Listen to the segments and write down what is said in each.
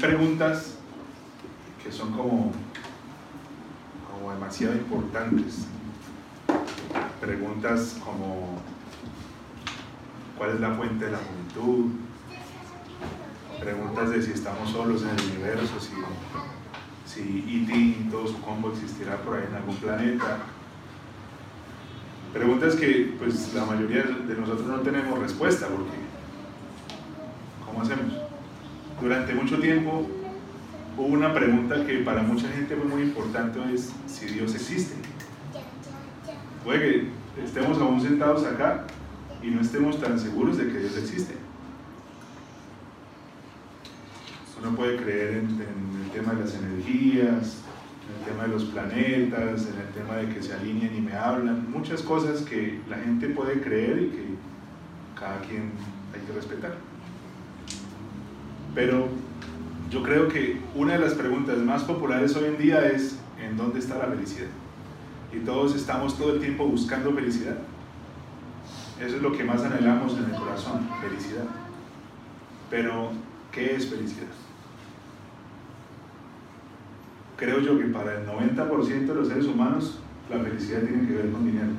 preguntas que son como, demasiado importantes. Preguntas como cuál es la fuente de la juventud, preguntas de si estamos solos en el universo, si, si E.T. y todo su combo existirá por ahí en algún planeta. Preguntas que pues la mayoría de nosotros no tenemos respuesta porque ¿cómo hacemos? Durante mucho tiempo hubo una pregunta que para mucha gente fue muy importante es si Dios existe. Puede que estemos aún sentados acá y no estemos tan seguros de que Dios existe. Uno puede creer en, el tema de las energías, en el tema de los planetas, en el tema de que se alinean y me hablan, muchas cosas que la gente puede creer y que cada quien hay que respetar. Pero yo creo que una de las preguntas más populares hoy en día es ¿en dónde está la felicidad? Y todos estamos todo el tiempo buscando felicidad. Eso es lo que más anhelamos en el corazón, felicidad. Pero, ¿qué es felicidad? Creo yo que para el 90% de los seres humanos la felicidad tiene que ver con dinero.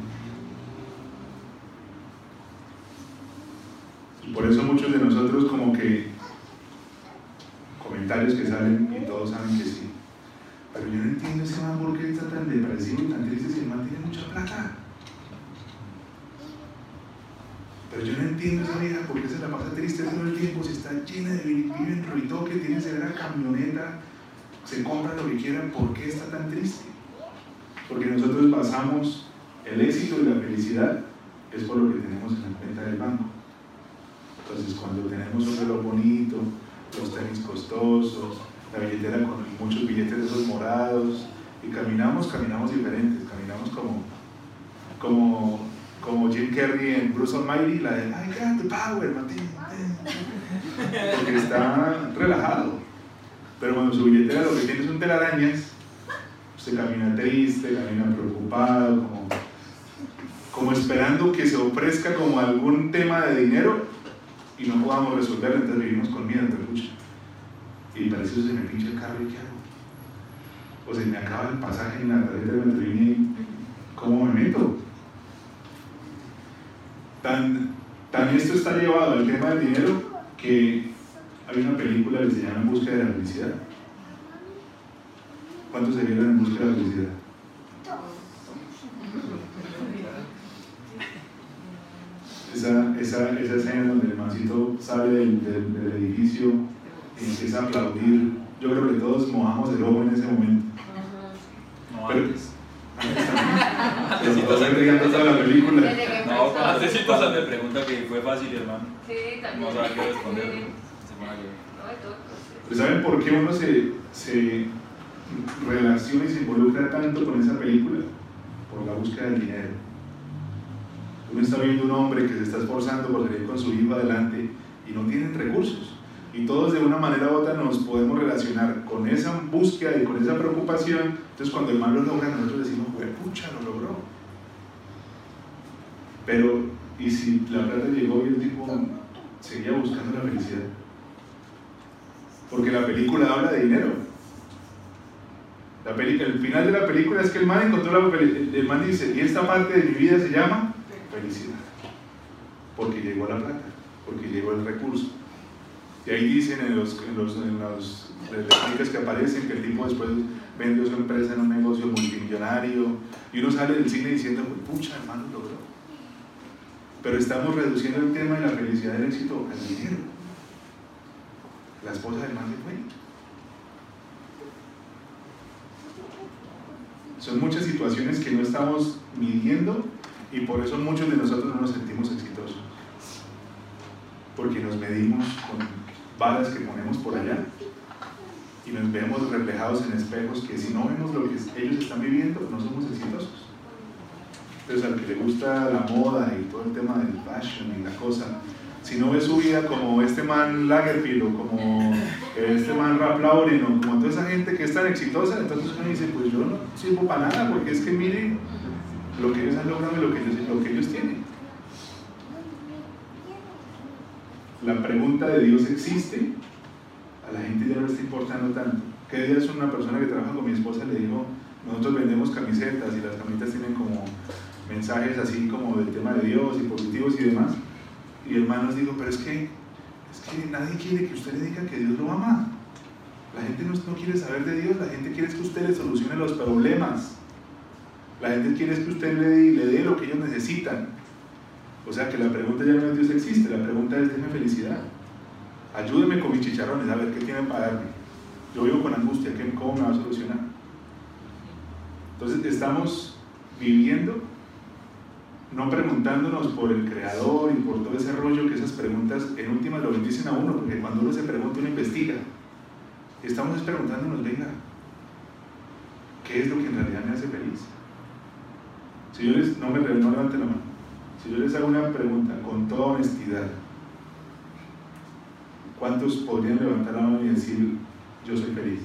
Y por eso muchos de nosotros como que que salen y todos saben que sí. Pero yo no entiendo ese man por qué está tan depresivo y tan triste si el man tiene mucha plata. Pero yo no entiendo esa vieja por qué se la pasa triste todo el tiempo, si está llena de vive en que tiene severa camioneta, se compra lo que quieran, ¿por qué está tan triste? Porque nosotros basamos el éxito y la felicidad es por lo que tenemos en la cuenta del banco. Entonces cuando tenemos un reloj bonito, los tenis costosos, la billetera con muchos billetes esos morados, y caminamos, caminamos diferentes, caminamos como, como como Jim Carrey en Bruce Almighty, la de I got power, Martín. Porque está relajado. Pero cuando su billetera lo que tiene son telarañas, usted camina triste, camina preocupado, como, como esperando que se ofrezca como algún tema de dinero y no podamos resolverlo, entonces vivimos con miedo, te Y para eso se me pincha el carro y ¿qué hago? O se me acaba el pasaje en la tarjeta de Metrolínea y ¿cómo me meto? Tan, tan esto está llevado al tema del dinero que hay una película que se llama En busca de la felicidad. ¿Cuántos se vieron en busca de la felicidad? Esa, esa, esa escena donde el mancito sale del, del, edificio y empieza a aplaudir. Yo creo que todos mojamos el ojo en ese momento. No, Necesitas entregando toda la película. No, Necesitas me pregunta que fue fácil, hermano. Sí, también. No sabe qué responder. Pero ¿saben por qué uno se, se relaciona y se involucra tanto con esa película? Por la búsqueda del dinero. Uno está viendo un hombre que se está esforzando por salir con su hijo adelante y no tienen recursos. Y todos de una manera u otra nos podemos relacionar con esa búsqueda y con esa preocupación. Entonces cuando el mal lo logra, nosotros decimos, pucha, lo logró. Pero, ¿y si la plata llegó y el tipo seguía buscando la felicidad? Porque la película habla de dinero. La el final de la película es que el man encontró la felicidad. El man dice, y esta parte de mi vida se llama felicidad. Porque llegó la plata, porque llegó el recurso. Y ahí dicen en los, en los, en los que aparecen que el tipo después vendió su empresa en un negocio multimillonario y uno sale del cine diciendo, pucha, hermano, logró. Pero estamos reduciendo el tema de la felicidad del éxito al dinero. La esposa del man se fue. Son muchas situaciones que no estamos midiendo y por eso muchos de nosotros no nos sentimos exitosos. Porque nos medimos con balas que ponemos por allá y nos vemos reflejados en espejos que si no vemos lo que ellos están viviendo, no somos exitosos. Entonces al que le gusta la moda y todo el tema del fashion y la cosa, si no ve su vida como este man Lagerfield o como este man Rap Lauren o como toda esa gente que es tan exitosa, entonces uno dice, pues yo no sirvo para nada porque es que miren lo que ellos han logrado y lo que ellos, lo que ellos tienen. La pregunta de Dios existe, a la gente ya no le está importando tanto. ¿Qué día es una persona que trabaja con mi esposa le dijo, nosotros vendemos camisetas y las camisetas tienen como mensajes así como del tema de Dios y positivos y demás? Y el hermano nos dijo, pero es que, es que nadie quiere que usted le diga que Dios lo ama. La gente no, no quiere saber de Dios, la gente quiere que usted le solucione los problemas. La gente quiere que usted le, dé lo que ellos necesitan. O sea que la pregunta ya no es Dios existe, la pregunta es déme felicidad. Ayúdeme con mis chicharrones, a ver qué tienen para darme. Yo vivo con angustia, ¿cómo me va a solucionar? Entonces estamos viviendo no preguntándonos por el creador y por todo ese rollo que esas preguntas en última lo bendicen a uno, porque cuando uno se pregunta, uno investiga. Estamos preguntándonos, venga, ¿qué es lo que en realidad me hace feliz? Si yo les, no me no levante la mano, si yo les hago una pregunta con toda honestidad, ¿cuántos podrían levantar la mano y decir, yo soy feliz?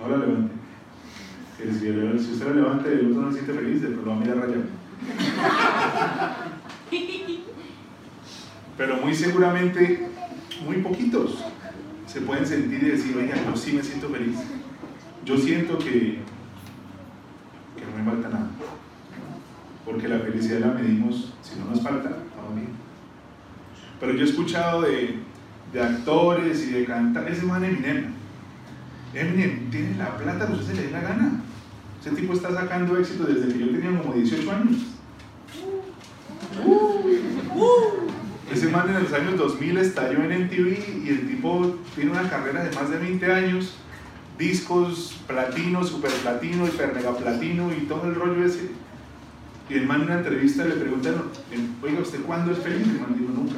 No la levanten si, usted la levanta y el otro no se siente feliz, pero lo va a mirar rayado. Pero muy seguramente, muy poquitos se pueden sentir y decir, oiga, yo sí me siento feliz. Yo siento que, que no me falta nada. Porque la felicidad la medimos, si no nos falta, vamos bien. Pero yo he escuchado de, de actores y de cantantes, ese man Eminem. Eminem tiene la plata que usted se le dé la gana. Ese tipo está sacando éxito desde que yo tenía como 18 años. Ese man en los años 2000 estalló en MTV y el tipo tiene una carrera de más de 20 años, discos platino, super platino, hiper mega platino y todo el rollo ese. Y el man en una entrevista le preguntan, oiga, ¿usted cuándo es feliz? Y el man dijo, nunca.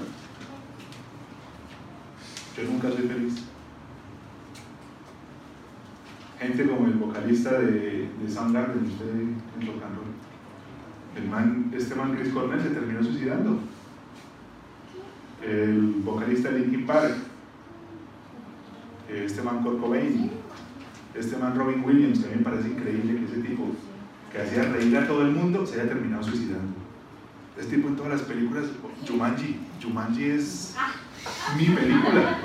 Yo nunca soy feliz gente como el vocalista de, de Soundgarden, usted en rock. El man, este man Chris Cornell se terminó suicidando. El vocalista de Linkin Park, este man Kurt Cobain, este man Robin Williams, que a mí me parece increíble que ese tipo que hacía reír a todo el mundo se haya terminado suicidando. Este tipo en todas las películas, Jumanji, Jumanji es mi película.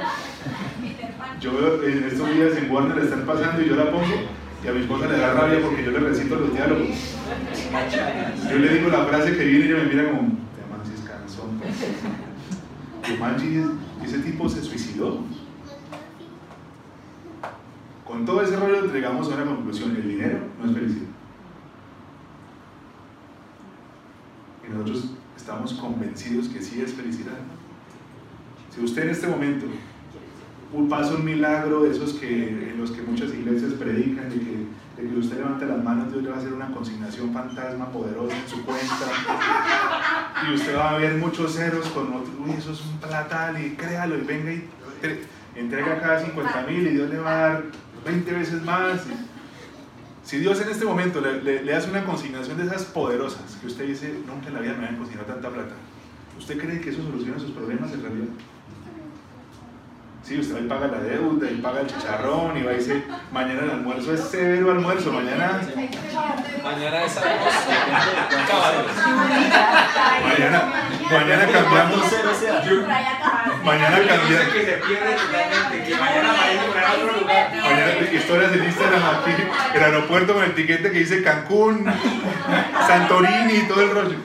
Yo en estos días en Warner están pasando y yo la pongo y a mi esposa le da rabia porque yo le recito los diálogos. Yo le digo la frase que viene y ella me mira como, te es cansón. y ese tipo se suicidó. Con todo ese rollo entregamos a una conclusión, el dinero no es felicidad. Y nosotros estamos convencidos que sí es felicidad. Si usted en este momento pasa un milagro de esos que, en los que muchas iglesias predican, de que, usted levante las manos, Dios le va a hacer una consignación fantasma poderosa en su cuenta, y usted va a ver muchos ceros con otro, uy, eso es un platal, y créalo, y venga y entrega cada 50 mil, y Dios le va a dar 20 veces más. Si Dios en este momento le, le, hace una consignación de esas poderosas, que usted dice, nunca en la vida me han consignado tanta plata, ¿usted cree que eso soluciona sus problemas en realidad? Sí, usted ahí paga la deuda y paga el chicharrón y va y dice, mañana el almuerzo es severo almuerzo, mañana... Mañana es Mañana, mañana cambiamos... Mañana cambiamos... que se pierde totalmente, que mañana a otro lugar. Mañana historias en Instagram aquí, el aeropuerto con el tiquete que dice Cancún, Santorini y todo el rollo.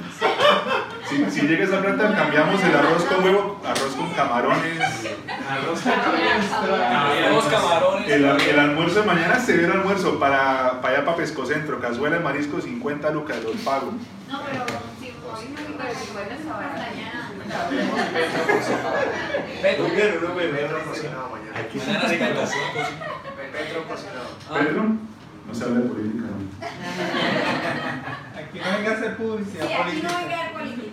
Si, si llega esa plata, cambiamos el arroz con huevo, arroz con camarones. Arroz con camarones. El, el, almuerzo de mañana, severo almuerzo para, para allá para Pescocentro, cazuela de marisco, 50 lucas, los pago. No, pero si, Pedro, no se habla de política. Aquí no venga a hacer publicidad aquí no venga a hacer política.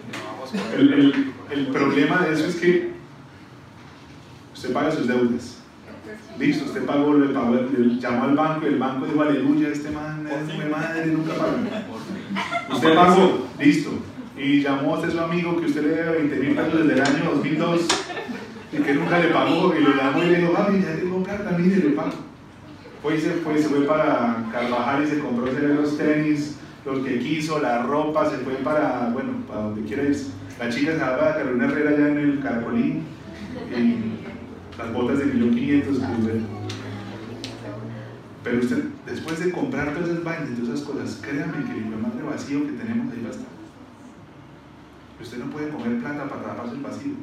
El, el, el problema de eso es que usted paga sus deudas. Listo, usted pagó, le pagó, le llamó al banco y el banco dijo, aleluya, este man es mi madre, nunca paga. Usted pagó, listo. Y llamó a su amigo que usted le debe 20 mil pesos desde el año 2002 y que nunca le pagó y lo llamó y le dijo, mami, ya tengo plata, mire, le pago. Fue y se fue, se fue para Carvajal y se compró los tenis, los que quiso, la ropa, se fue para, bueno, para donde quiera irse. La chica se va a Carolina Herrera allá en el Caracolín. Y las botas de 1500 pero usted después de comprar todas esas vainas y todas esas cosas créame que el madre vacío que tenemos ahí estar usted no puede comer plata para taparse el vacío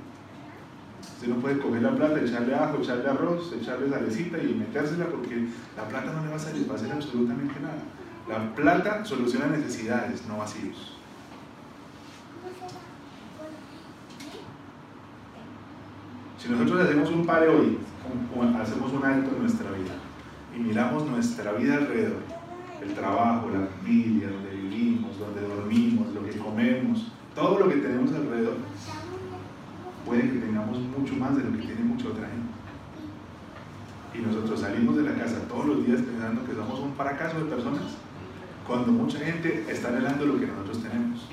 usted no puede coger la plata, echarle ajo, echarle arroz, echarle salecita y metérsela porque la plata no le va a satisfacer absolutamente nada. La plata soluciona necesidades, no vacíos. Si nosotros hacemos un pare hoy, hacemos un alto en nuestra vida y miramos nuestra vida alrededor, el trabajo, la familia, donde vivimos, donde dormimos, lo que comemos, todo lo que tenemos alrededor, puede que tengamos mucho más de lo que tiene mucha otra gente. Y nosotros salimos de la casa todos los días pensando que somos un fracaso de personas, cuando mucha gente está anhelando lo que nosotros tenemos.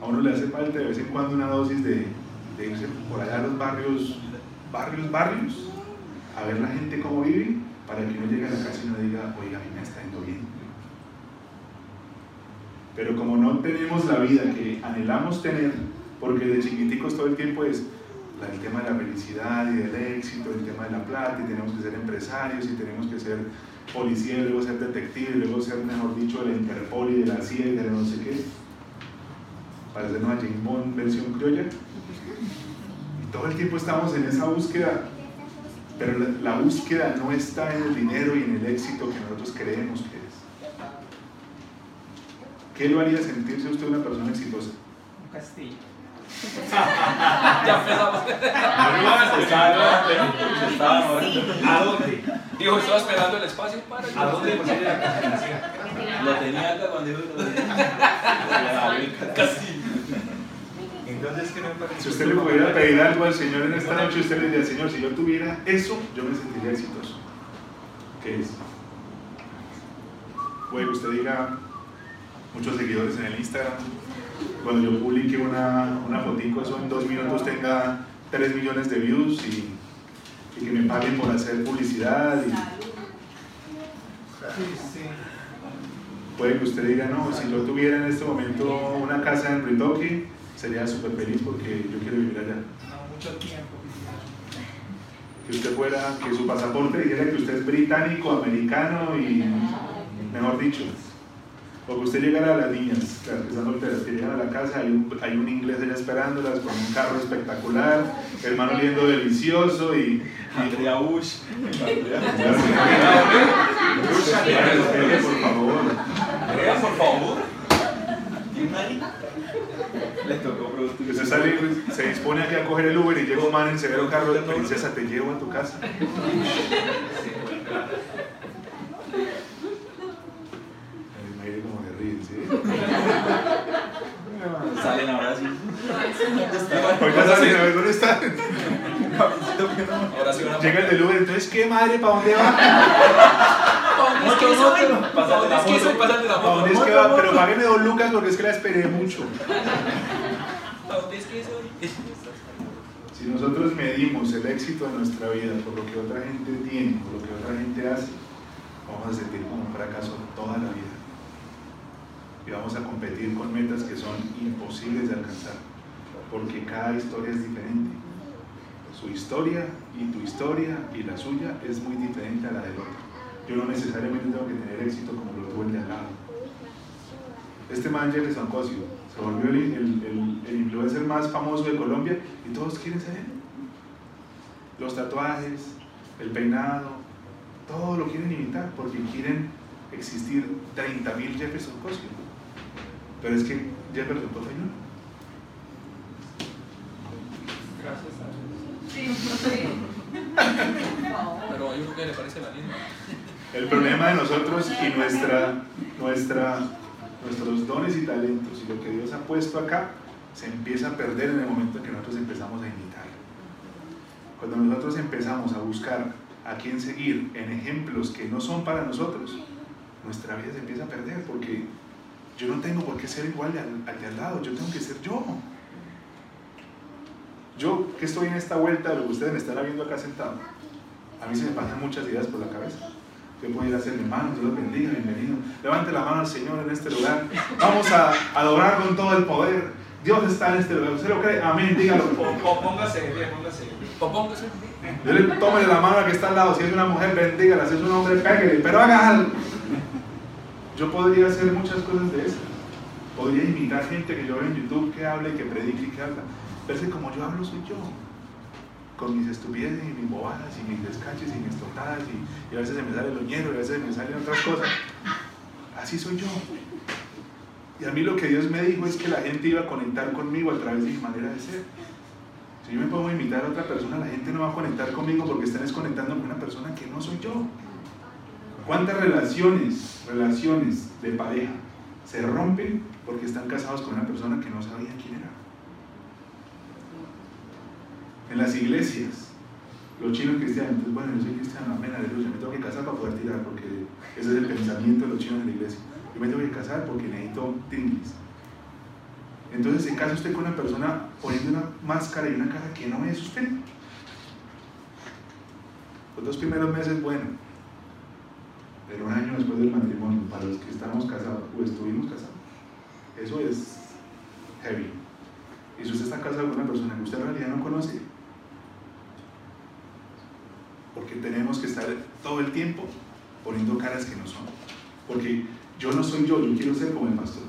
a uno le hace falta de vez en cuando una dosis de, irse por allá a los barrios, barrios, barrios, a ver la gente cómo vive, para que uno llegue a la casa y no diga, oiga, a mí me está yendo bien. Pero como no tenemos la vida que anhelamos tener, porque de chiquiticos todo el tiempo es el tema de la felicidad y del éxito, el tema de la plata, y tenemos que ser empresarios, y tenemos que ser policía, luego ser detective, y luego ser, mejor dicho, de la Interpol y de la CIA y de no sé qué para hacer una James Bond versión criolla. Todo el tiempo estamos en esa búsqueda, pero la, búsqueda no está en el dinero y en el éxito que nosotros creemos. ¿Qué lo haría sentirse usted una persona exitosa? Un castillo. ya empezamos. ¿A dónde? Dijo, estaba esperando el espacio para. ¿A dónde? Lo tenía acá cuando dijo Casi. Entonces, ¿qué Si usted le pudiera pedir algo al Señor en esta noche, usted le diría, Señor, si yo tuviera eso, yo me sentiría exitoso. ¿Qué es? Puede que usted diga muchos seguidores en el Instagram. Cuando yo publique una, una fotico, eso en dos minutos tenga 3 millones de views y, y que me paguen por hacer publicidad. Y... Puede que usted diga, no, si yo tuviera en este momento una casa en Ritoque, sería súper feliz porque yo quiero vivir allá. No, mucho tiempo. Que usted fuera, que su pasaporte dijera que usted es británico, americano y, mejor dicho, o que usted llegara a las niñas, las que están solteras, que llegan a la casa, hay un, hay un inglés allá esperándolas con un carro espectacular, hermano oliendo delicioso y... Andrea Bush. por favor. Andrea, por favor. Le tocó Que se sale, se dispone aquí a coger el Uber y llega un man en severo carro de princesa, te llevo a tu casa. El como de ríe, ¿sí? Salen ahora sí. Ahorita salen a ver dónde están. Ahora sí Llega el del Uber, entonces, ¿qué madre? ¿Para dónde va? Moto, moto. Pásate la moto, pásate la ¿Para dónde es que va? Pero págueme dos lucas porque es que la esperé mucho. ¿Para dónde es que soy? Si nosotros medimos el éxito de nuestra vida por lo que otra gente tiene, por lo que otra gente hace, vamos a sentir como un fracaso toda la vida. Y vamos a competir con metas que son imposibles de alcanzar, porque cada historia es diferente. Su historia y tu historia y la suya es muy diferente a la del otro. Yo no necesariamente tengo que tener éxito como lo tuvo el de al lado. Este man Jerry Sancosio se volvió el, influencer más famoso de Colombia y todos quieren ser él. Los tatuajes, el peinado, todo lo quieren imitar porque quieren existir 30.000 Jefferson Cosio. Pero es que ya perdió por Señor. Gracias a Dios. Sí. Pero hay uno que le parece la linda. El problema de nosotros y nuestra, nuestra, nuestros dones y talentos y lo que Dios ha puesto acá se empieza a perder en el momento en que nosotros empezamos a imitar. Cuando nosotros empezamos a buscar a quién seguir en ejemplos que no son para nosotros, nuestra vida se empieza a perder porque yo no tengo por qué ser igual al, al de al lado, yo tengo que ser yo. Yo que estoy en esta vuelta, lo que ustedes me están viendo acá sentado, a mí se me pasan muchas ideas por la cabeza. ¿Qué puedo ir a hacer, mi hermano? Dios los bendiga, bienvenido. Levante la mano al Señor en este lugar. Vamos a adorar con todo el poder. Dios está en este lugar. ¿Usted lo cree? Amén, dígalo. O póngase póngase. O póngase. Dele, tómele la mano a que está al lado. Si es una mujer, bendígala. Si es un hombre, pégale. Pero haga algo. Yo podría hacer muchas cosas de esas. Podría imitar gente que yo veo en YouTube que habla y que predica y que habla. Pero que como yo hablo, soy yo. Con mis estupideces y mis bobadas y mis descaches y mis totadas y, a veces se me sale el oñero y a veces me salen otras cosas. Así soy yo. Y a mí lo que Dios me dijo es que la gente iba a conectar conmigo a través de mi manera de ser. Si yo me pongo a imitar a otra persona, la gente no va a conectar conmigo porque están desconectando con una persona que no soy yo. ¿Cuántas relaciones, relaciones de pareja se rompen porque están casados con una persona que no sabían quién era? En las iglesias, los chinos cristianos, entonces, bueno, yo soy cristiano, amén, aleluya, me tengo que casar para poder tirar porque ese es el pensamiento de los chinos en la iglesia. Yo me tengo que casar porque necesito tinglis. Entonces se casa usted con una persona poniendo una máscara y una cara que no es usted. Los dos primeros meses, bueno, pero un año después del matrimonio, para los que estamos casados o estuvimos casados, eso es heavy. Y si usted está casado con una persona que usted en realidad no conoce, porque tenemos que estar todo el tiempo poniendo caras que no son. Porque yo no soy yo, yo quiero ser como el pastor.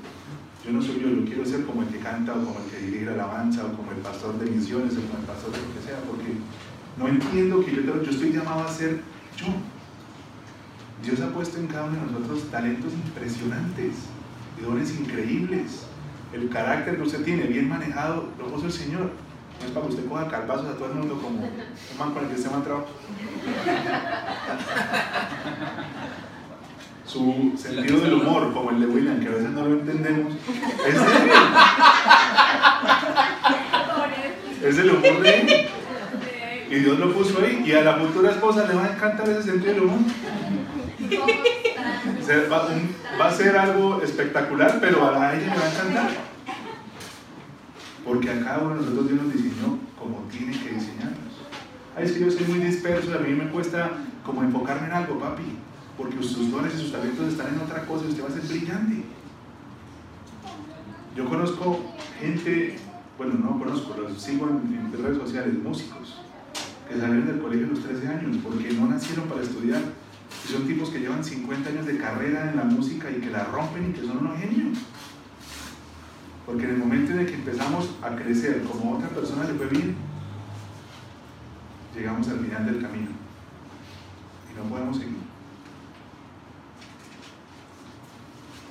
Yo no soy yo, yo quiero ser como el que canta o como el que dirige la alabanza o como el pastor de misiones o como el pastor de lo que sea, porque no entiendo que yo, yo estoy llamado a ser yo. Dios ha puesto en cada uno de nosotros talentos impresionantes, dones increíbles. El carácter que usted tiene, bien manejado, lo puso el Señor. No es para que usted coja calvazos a todo el mundo como un man con el que usted me. Su sentido del humor, como el de William, que a veces no lo entendemos, es de él. Es el humor de él. Y Dios lo puso ahí. Y a la futura esposa le va a encantar ese sentido del humor. Va a ser algo espectacular, pero a ella le va a encantar. Porque a cada uno de nosotros Dios nos diseñó como tiene que diseñarnos. Ay, es que yo soy muy disperso y a mí me cuesta como enfocarme en algo, papi. Porque sus dones y sus talentos están en otra cosa y usted va a ser brillante. Yo conozco gente, bueno, no conozco, los sigo en, en redes sociales, músicos, que salieron del colegio a los 13 años porque no nacieron para estudiar. Y son tipos que llevan 50 años de carrera en la música y que la rompen y que son unos genios. Porque en el momento en el que empezamos a crecer como otra persona le fue bien, llegamos al final del camino y no podemos seguir.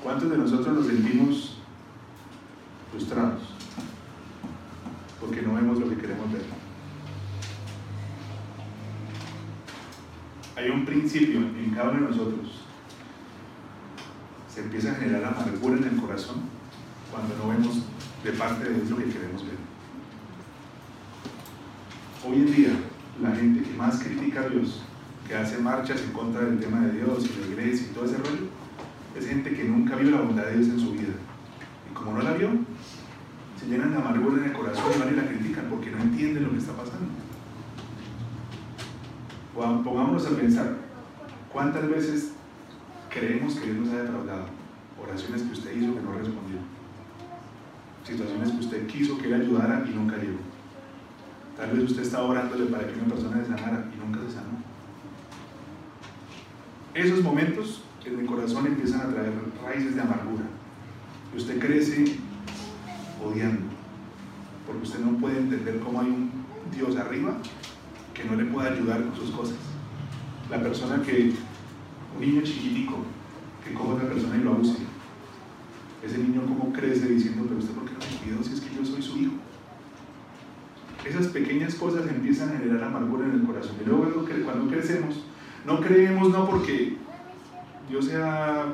¿Cuántos de nosotros nos sentimos frustrados? Porque no vemos lo que queremos ver. Hay un principio en cada uno de nosotros. Se empieza a generar amargura en el corazón cuando no vemos de parte de Dios lo que queremos ver. Hoy en día, la gente que más critica a Dios, que hace marchas en contra del tema de Dios y la iglesia y todo ese rollo, es gente que nunca vio la bondad de Dios en su vida. Y como no la vio, se llenan de amargura en el corazón y van y la critican porque no entienden lo que está pasando. Pon- Pongámonos a pensar, ¿cuántas veces creemos que Dios nos ha defraudado? Oraciones que usted hizo que no respondió. Situaciones que usted quiso que le ayudara y nunca llegó. Tal vez usted estaba orándole para que una persona se sanara y nunca se sanó. Esos momentos en el corazón empiezan a traer raíces de amargura. Y usted crece odiando, porque usted no puede entender cómo hay un Dios arriba que no le puede ayudar con sus cosas. La persona que, un niño chiquitico, que coge a otra persona y lo abuse. Ese niño cómo crece diciendo, pero usted por qué no me cuidó si es que yo soy su hijo. Esas pequeñas cosas empiezan a generar amargura en el corazón. Y luego cuando crecemos, no creemos no porque Dios sea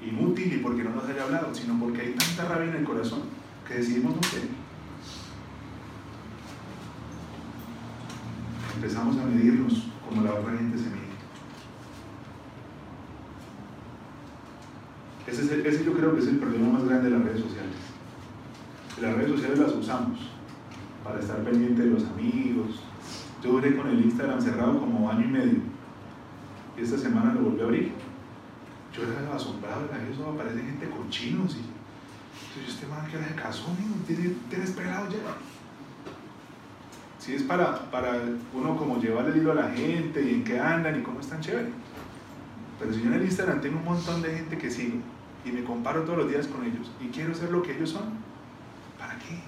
inútil y porque no nos haya hablado, sino porque hay tanta rabia en el corazón que decidimos no creer. Empezamos a medirnos como la otra gente se mide. Ese, ese yo creo que es el problema más grande de las redes sociales. Las redes sociales las usamos para estar pendiente de los amigos. Yo duré con el Instagram cerrado como año y medio. Y esta semana lo volví a abrir. Yo era asombrado, eso aparece gente con chinos y yo, este man que se casó, ¿tienes, tienes pelado ya. Si es para, para uno como llevar el hilo a la gente y en qué andan y cómo están chévere. Pero si yo en el Instagram tengo un montón de gente que sigo y me comparo todos los días con ellos y quiero ser lo que ellos son, ¿para qué?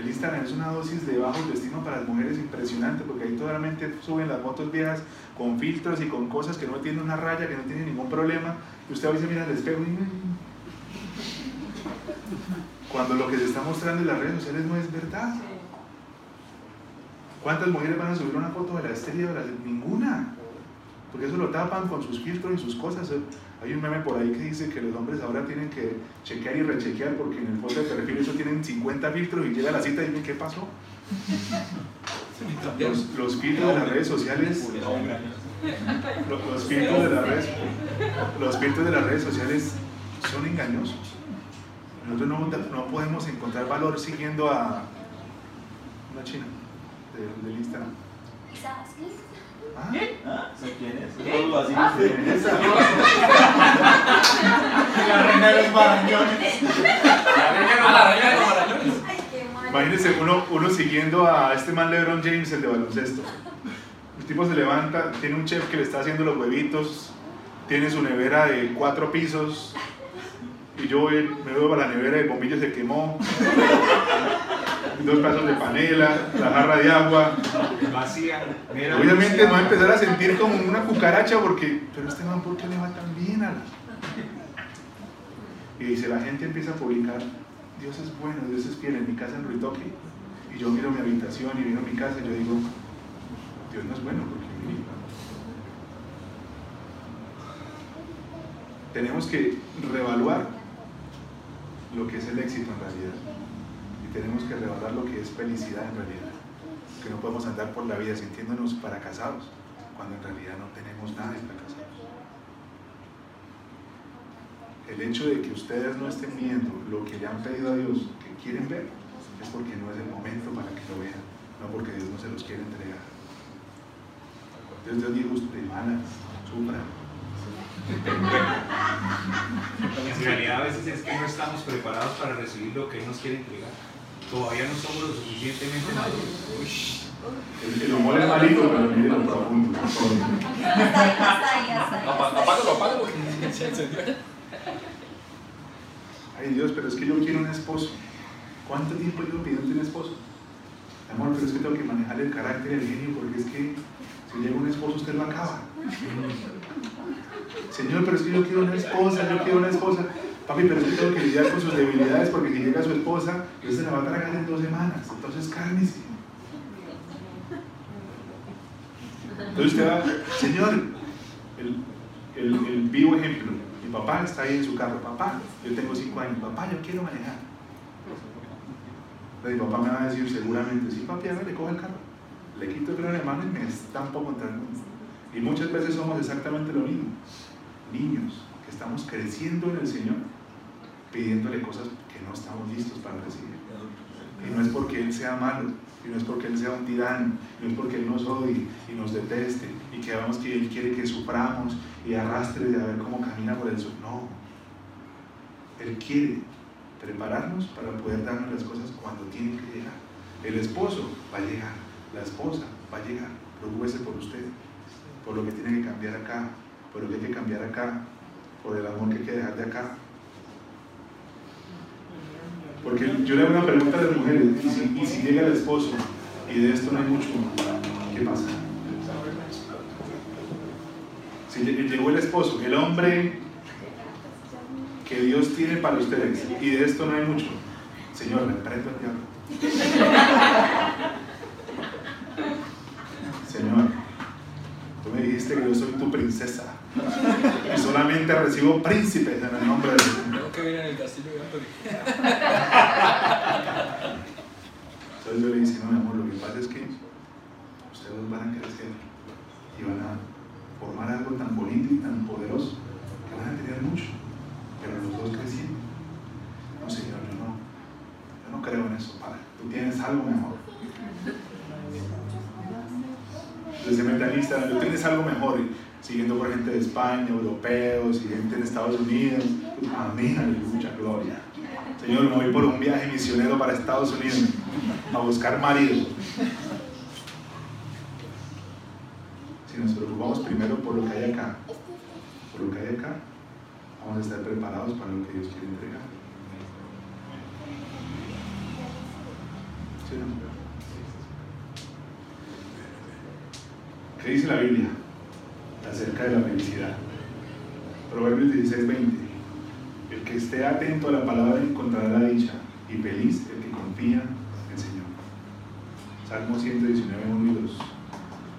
El Instagram es una dosis de bajo destino para las mujeres impresionante porque ahí totalmente suben las fotos viejas con filtros y con cosas que no tienen una raya, que no tienen ningún problema. Y usted a veces mira al espejo y... Cuando lo que se está mostrando en las redes sociales no es verdad. ¿Cuántas mujeres van a subir una foto de la estrella? Ninguna. Porque eso lo tapan con sus filtros y sus cosas. Hay un meme por ahí que dice que los hombres ahora tienen que chequear y rechequear porque en el foto de perfil eso tienen 50 filtros y llega la cita y dicen, ¿qué pasó? Los, filtros de las redes sociales los, filtros de las redes los filtros de las redes sociales son engañosos nosotros no, no podemos encontrar valor siguiendo a una china del Instagram ¿Ah? ¿Ah? ¿Quién es? ¿Quién es? La reina de los marañones. La reina de los marañones. Imagínense uno, uno siguiendo a este man LeBron James, el de baloncesto. El tipo se levanta, tiene un chef que le está haciendo los huevitos, tiene su nevera de cuatro pisos, y yo me veo para la nevera y el bombillo se quemó dos pedazos de panela, la jarra de agua. Vacía. Obviamente me va a empezar a sentir como una cucaracha porque, pero este man, ¿por qué le va tan bien a la... Y dice, la gente empieza a publicar, Dios es bueno, Dios es fiel, en mi casa en Ruitoque. Y yo miro mi habitación y miro mi casa y yo digo, Dios no es bueno porque Tenemos que reevaluar lo que es el éxito en realidad tenemos que revelar lo que es felicidad en realidad. Que no podemos andar por la vida sintiéndonos fracasados cuando en realidad no tenemos nada de fracasados. El hecho de que ustedes no estén viendo lo que le han pedido a Dios que quieren ver es porque no es el momento para que lo vean, no porque Dios no se los quiere entregar. Dios, Dios dijo, hermanas, sufran. En realidad a veces es que no estamos preparados para recibir lo que Él nos quiere entregar todavía no somos lo suficientemente maduros. El, humor es malito, pero mire lo profundo. Apágalo, apágalo. Ay Dios, pero es que yo quiero un esposo. ¿Cuánto tiempo llevo pidiendo un esposo? Amor, pero es que tengo que manejar el carácter y el genio porque es que si llega un esposo usted lo acaba. Señor, pero es que yo quiero una esposa, yo quiero una esposa. Papi, pero es que tengo que lidiar con sus debilidades porque si llega su esposa, se la va a tragar en dos semanas. Entonces, cálmese. Entonces usted va, Señor, el, el, el, vivo ejemplo. Mi papá está ahí en su carro. Papá, yo tengo cinco años. Papá, yo quiero manejar. Mi papá me va a decir seguramente, sí, papi, a ver, le coge el carro. Le quito el freno de mano y me estampo contra el mundo. Y muchas veces somos exactamente lo mismo. Niños que estamos creciendo en el Señor pidiéndole cosas que no estamos listos para recibir. Y no es porque Él sea malo, y no es porque Él sea un tirano, no es porque Él nos odie y nos deteste, y que que Él quiere que suframos y arrastre de a ver cómo camina por el sur. No. Él quiere prepararnos para poder darnos las cosas cuando tienen que llegar. El esposo va a llegar, la esposa va a llegar. Preocúpese por usted, por lo que tiene que cambiar acá, por lo que hay que cambiar acá, por el amor que hay que dejar de acá, porque yo le hago una pregunta a las mujeres, y si, llega el esposo y de esto no hay mucho, ¿qué pasa? Si llegó el esposo, el hombre que Dios tiene para ustedes. Y de esto no hay mucho. Señor, le prendo al diablo. Señor, tú me dijiste que yo soy tu princesa. Y solamente recibo príncipes en el nombre de Dios. Tengo que vivir en el castillo de Entonces yo le dije, no, mi amor, lo que pasa es que ustedes van a crecer y van a formar algo tan bonito y tan poderoso que van a tener mucho, pero los dos creciendo. No, Señor, yo no, yo no creo en eso, Padre. Tú tienes algo mejor. Entonces se mete a lista, tú tienes algo mejor, siguiendo por gente de España, europeos y gente de Estados Unidos. Amén, aleluya, gloria. Señor, me voy por un viaje misionero para Estados Unidos a buscar marido. Si nos preocupamos primero por lo que hay acá, por lo que hay acá, vamos a estar preparados para lo que Dios quiere entregar. ¿Qué dice la Biblia acerca de la felicidad? Proverbios 16, 20. El que esté atento a la palabra encontrará la dicha y feliz el que confía en el Señor. Salmo 119, 1 y 2.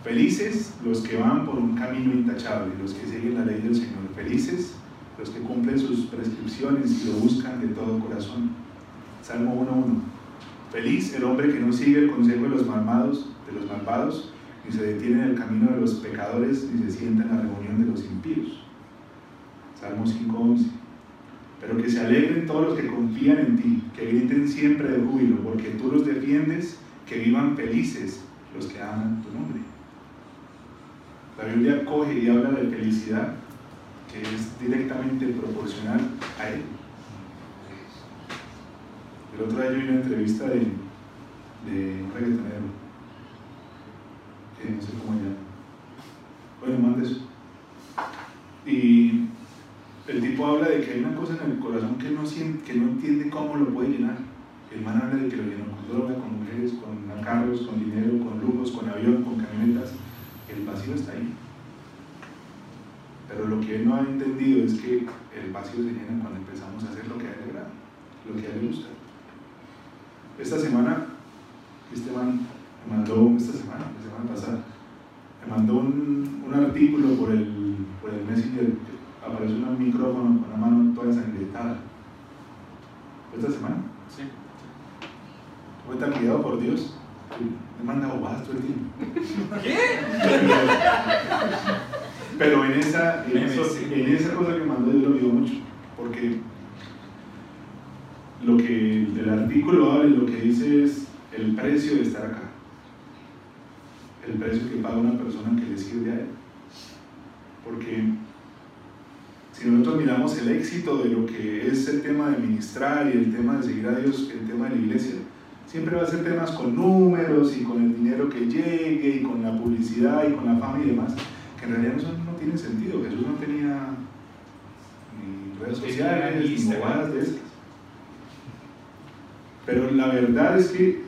Felices los que van por un camino intachable, los que siguen la ley del Señor. Felices los que cumplen sus prescripciones y lo buscan de todo corazón. Salmo 1.1. Feliz el hombre que no sigue el consejo de los malvados, de los malvados, ni se detiene en el camino de los pecadores, ni se sienta en la reunión de los impíos. Salmo 5.11. Pero que se alegren todos los que confían en ti, que griten siempre de júbilo, porque tú los defiendes, que vivan felices los que aman tu nombre. La Biblia coge y habla de felicidad que es directamente proporcional a Él. El otro día yo vi una entrevista de, de que no sé cómo llama. Bueno, más eso. Y el tipo habla de que hay una cosa en el corazón que no, que no entiende cómo lo puede llenar. El man habla de que lo llenó con droga, con mujeres, con carros, con dinero, con lujos, con avión, con camionetas el vacío está ahí. Pero lo que él no ha entendido es que el vacío se llena cuando empezamos a hacer lo que a él le agrada, lo que a él le gusta. Esta semana, este man mandó, esta semana, la semana pasada, me mandó un, un artículo por el, por el Messenger, aparece un micrófono con la mano toda ensangrentada. ¿Esta semana? Sí. Fue tan cuidado por Dios me manda bobadas todo el tiempo. ¿Qué? Pero en esa, en, en esa cosa que mandó Dios lo vio mucho, porque lo que el artículo habla y lo que dice es el precio de estar acá. El precio que paga una persona que le sirve a él. Porque si nosotros miramos el éxito de lo que es el tema de ministrar y el tema de seguir a Dios, el tema de la iglesia, Siempre va a ser temas con números y con el dinero que llegue y con la publicidad y con la fama y demás, que en realidad eso no tiene sentido. Jesús no tenía ni redes sociales ni bobadas de esas. Pero la verdad es que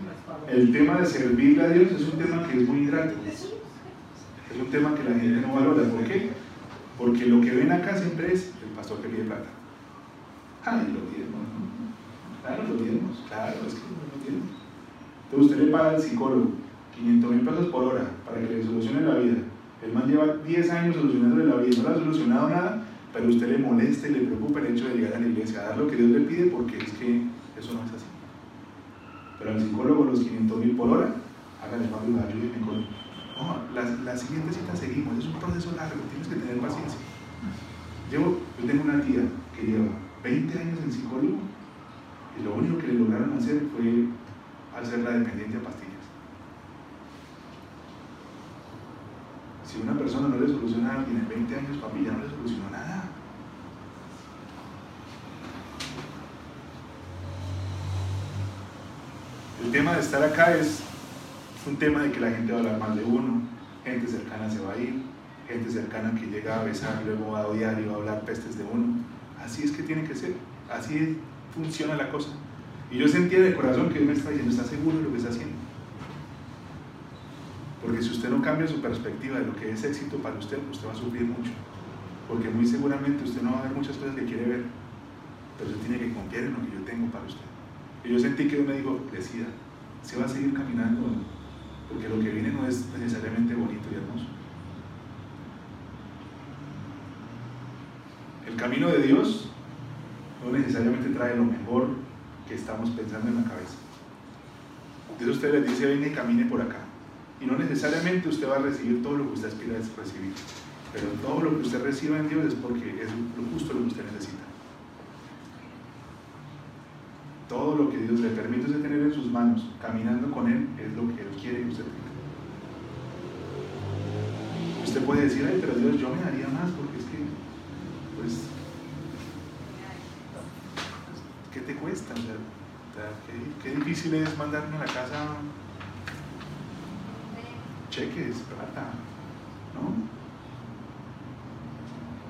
el tema de servirle a Dios es un tema que es muy ingrato. Es un tema que la gente no valora. ¿Por qué? Porque lo que ven acá siempre es el pastor que pide plata. Ay, lo diezmos. Claro, lo diezmos. Claro, es que entonces usted le paga al psicólogo 500 mil pesos por hora para que le solucione la vida. El man lleva 10 años solucionándole la vida, no le ha solucionado nada, pero usted le molesta y le preocupa el hecho de llegar a la iglesia, a dar lo que Dios le pide porque es que eso no es así. Pero al psicólogo los 500 mil por hora, hágale Pablo, ayúdeme con... No, la, la siguiente cita seguimos, es un proceso largo, tienes que tener paciencia. Yo, yo tengo una tía que lleva 20 años en psicólogo y lo único que le lograron hacer fue hacer la dependiente a pastillas. Si una persona no le soluciona a alguien en 20 años, papi, ya no le solucionó nada. El tema de estar acá es un tema de que la gente va a hablar mal de uno, gente cercana se va a ir, gente cercana que llega a besar, luego va a odiar y va a hablar pestes de uno. Así es que tiene que ser, así funciona la cosa. Y yo sentía de corazón que Él me está diciendo, ¿está seguro de lo que está haciendo? Porque si usted no cambia su perspectiva de lo que es éxito para usted, usted va a sufrir mucho. Porque muy seguramente usted no va a ver muchas cosas que quiere ver. pero usted tiene que confiar en lo que yo tengo para usted. Y yo sentí que Dios me dijo, decida, se va a seguir caminando, porque lo que viene no es necesariamente bonito y hermoso. El camino de Dios no necesariamente trae lo mejor que estamos pensando en la cabeza. Dios usted le dice, venga y camine por acá. Y no necesariamente usted va a recibir todo lo que usted aspira a recibir. Pero todo lo que usted reciba en Dios es porque es lo justo lo que usted necesita. Todo lo que Dios le permite usted tener en sus manos, caminando con Él, es lo que Él quiere que usted tenga. Usted puede decir, ay, pero Dios, yo me daría más porque es que, pues, ¿qué te cuesta? qué, difícil es mandarme a la casa cheques, plata, ¿no?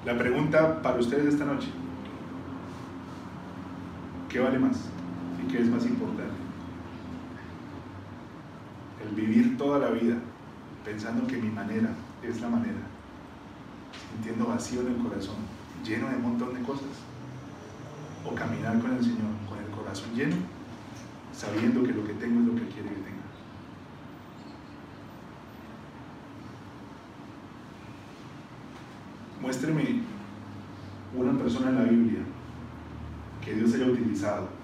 La pregunta para ustedes esta noche, ¿qué vale más qué es más importante? El vivir toda la vida pensando que mi manera es la manera, sintiendo vacío en el corazón, lleno de un montón de cosas, o caminar con el Señor con el corazón lleno, sabiendo que lo que tengo es lo que quiere que tenga. Muéstreme una persona en la Biblia que Dios haya utilizado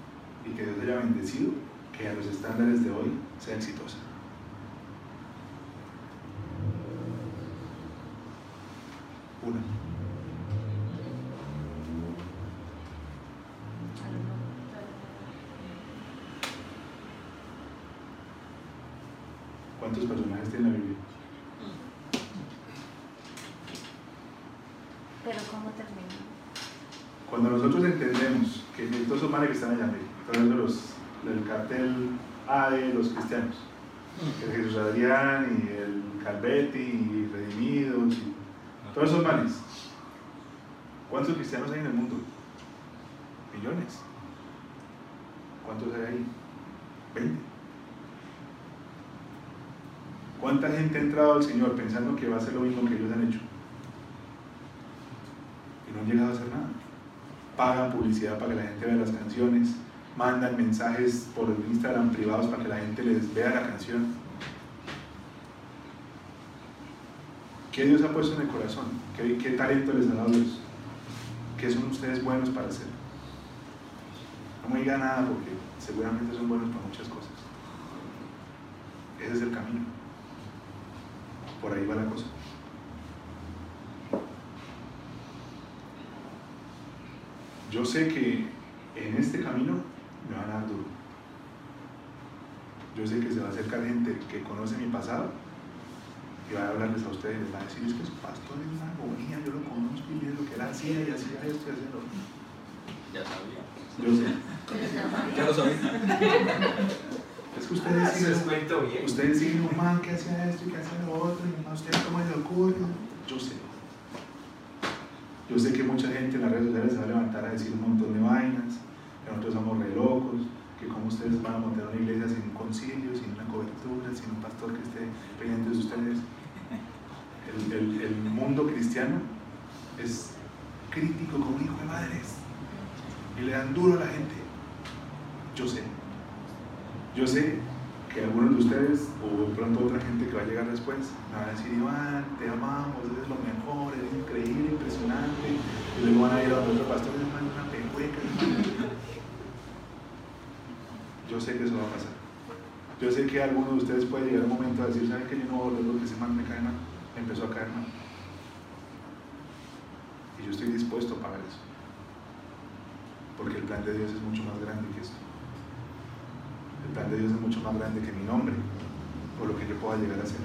y que Dios haya bendecido, que a los estándares de hoy sea exitosa. ¿Cuántos personajes tiene la Biblia? Pero ¿cómo termina? Cuando nosotros entendemos que todos esos manes que están allá, todos los del cartel A de los cristianos, el Jesús Adrián y el Calvetti y Redimidos, y todos esos manes, ¿cuántos cristianos hay en el mundo? Millones. ¿Cuántos hay ahí? Veinte. ¿Cuánta gente ha entrado al Señor pensando que va a hacer lo mismo que ellos han hecho? no han llegado a hacer nada. Pagan publicidad para que la gente vea las canciones, mandan mensajes por Instagram privados para que la gente les vea la canción. ¿Qué Dios ha puesto en el corazón? ¿Qué, talento les ha dado Dios? ¿Qué son ustedes buenos para hacer? No me diga nada porque seguramente son buenos para muchas cosas. Ese es el camino. Por ahí va la cosa. Yo sé que en este camino me van a dar duro. Yo sé que se va a acercar gente que conoce mi pasado y va a hablarles a ustedes, les va a decir, es que su pastor es una agonía, yo lo conozco y es lo que él hacía y hacía esto y hacía lo Ya sabía. Yo sé. Ya lo sabía. Es que ustedes siguen, bien. ustedes siguen un man que hacía esto y que hacía lo otro y a ustedes cómo les ocurre. Yo sé. Yo sé que mucha gente en las redes sociales se va a levantar a decir un montón de vainas, que nosotros somos re locos, que como ustedes van a montar una iglesia sin un concilio, sin una cobertura, sin un pastor que esté pendiente de ustedes. El, mundo cristiano es crítico como hijo de madres y le dan duro a la gente. Yo sé. Yo sé que algunos de ustedes, o pronto otra gente que va a llegar después, van a decir, Iván, te amamos, eres lo mejor, eres increíble, impresionante, y luego van a ir a otro pastor y van una pecueca, Yo sé que eso va a pasar. Yo sé que algunos de ustedes puede llegar un momento a decir, ¿saben que yo no voy a volver porque man me cae mal? Empezó a caer mal. Y yo estoy dispuesto a pagar eso. Porque el plan de Dios es mucho más grande que esto. El plan de Dios es mucho más grande que mi nombre o lo que yo pueda llegar a ser.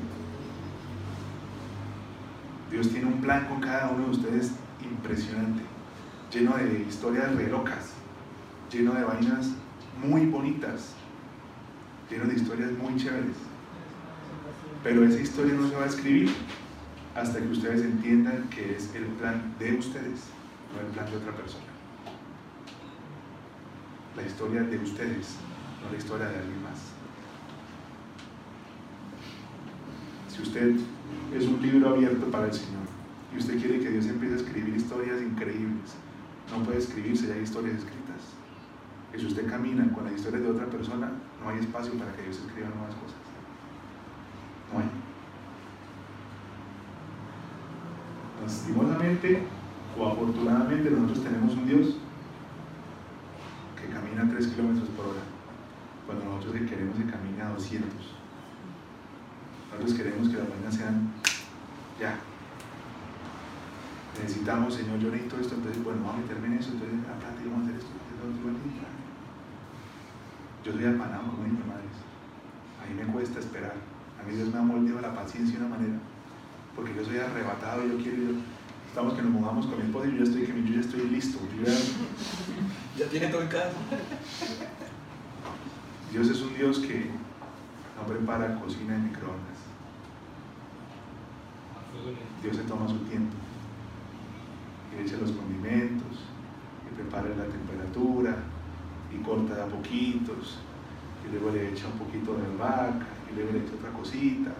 Dios tiene un plan con cada uno de ustedes impresionante, lleno de historias re locas, lleno de vainas muy bonitas, lleno de historias muy chéveres. Pero esa historia no se va a escribir hasta que ustedes entiendan que es el plan de ustedes, no el plan de otra persona. La historia de ustedes, no la historia de alguien más. Si usted es un libro abierto para el Señor y usted quiere que Dios empiece a escribir historias increíbles, no puede escribirse, ya hay historias escritas. que si usted camina con la historia de otra persona, no hay espacio para que Dios escriba nuevas cosas. No hay. Lastimosamente o afortunadamente nosotros tenemos un Dios que camina a 3 kilómetros por hora, cuando nosotros queremos que camine a 200. Nosotros queremos que las vainas sean ya. Necesitamos, Señor, yo necesito esto, entonces, bueno, vamos a meterme en eso, entonces, aparte, vamos a hacer esto, Yo soy apanado, como mis madres. A mí me cuesta esperar. A mí Dios me ha moldeado la paciencia de una manera, porque yo soy arrebatado, yo quiero, yo, estamos que nos mudamos con mi esposa y yo ya estoy, que yo ya estoy listo. ya... tiene todo en casa. Dios es un Dios que no prepara cocina en microondas. Dios se toma su tiempo y echa los condimentos, y prepara la temperatura, y corta de a poquitos, y luego le echa un poquito de vaca, y luego le echa otra cosita.